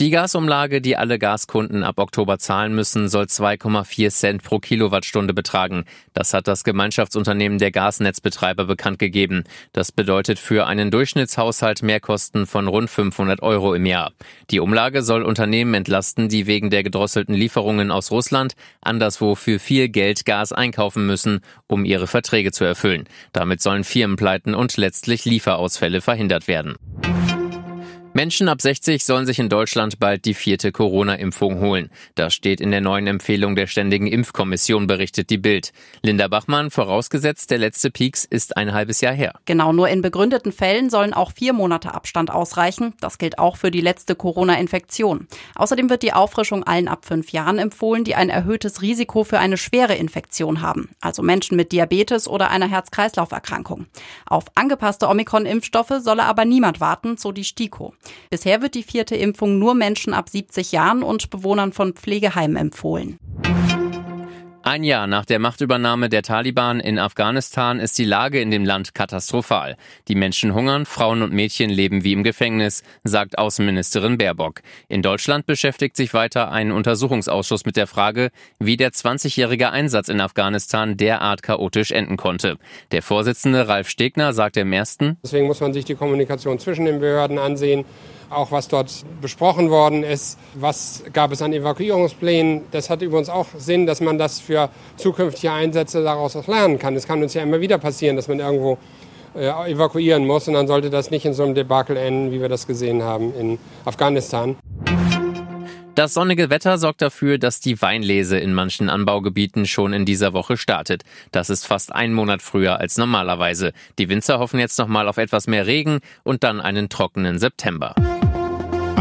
Die Gasumlage, die alle Gaskunden ab Oktober zahlen müssen, soll 2,4 Cent pro Kilowattstunde betragen. Das hat das Gemeinschaftsunternehmen der Gasnetzbetreiber bekannt gegeben. Das bedeutet für einen Durchschnittshaushalt Mehrkosten von rund 500 Euro im Jahr. Die Umlage soll Unternehmen entlasten, die wegen der gedrosselten Lieferungen aus Russland anderswo für viel Geld Gas einkaufen müssen, um ihre Verträge zu erfüllen. Damit sollen Firmenpleiten und letztlich Lieferausfälle verhindert werden. Menschen ab 60 sollen sich in Deutschland bald die vierte Corona-Impfung holen. Das steht in der neuen Empfehlung der Ständigen Impfkommission, berichtet die Bild. Linda Bachmann, vorausgesetzt, der letzte Peaks ist ein halbes Jahr her. Genau, nur in begründeten Fällen sollen auch vier Monate Abstand ausreichen. Das gilt auch für die letzte Corona-Infektion. Außerdem wird die Auffrischung allen ab fünf Jahren empfohlen, die ein erhöhtes Risiko für eine schwere Infektion haben. Also Menschen mit Diabetes oder einer Herz-Kreislauf-Erkrankung. Auf angepasste Omikron-Impfstoffe solle aber niemand warten, so die STIKO. Bisher wird die vierte Impfung nur Menschen ab 70 Jahren und Bewohnern von Pflegeheimen empfohlen. Ein Jahr nach der Machtübernahme der Taliban in Afghanistan ist die Lage in dem Land katastrophal. Die Menschen hungern, Frauen und Mädchen leben wie im Gefängnis, sagt Außenministerin Baerbock. In Deutschland beschäftigt sich weiter ein Untersuchungsausschuss mit der Frage, wie der 20-jährige Einsatz in Afghanistan derart chaotisch enden konnte. Der Vorsitzende Ralf Stegner sagte im ersten, Deswegen muss man sich die Kommunikation zwischen den Behörden ansehen auch was dort besprochen worden ist, was gab es an Evakuierungsplänen. Das hat übrigens auch Sinn, dass man das für zukünftige Einsätze daraus auch lernen kann. Es kann uns ja immer wieder passieren, dass man irgendwo äh, evakuieren muss und dann sollte das nicht in so einem Debakel enden, wie wir das gesehen haben in Afghanistan. Das sonnige Wetter sorgt dafür, dass die Weinlese in manchen Anbaugebieten schon in dieser Woche startet. Das ist fast ein Monat früher als normalerweise. Die Winzer hoffen jetzt nochmal auf etwas mehr Regen und dann einen trockenen September.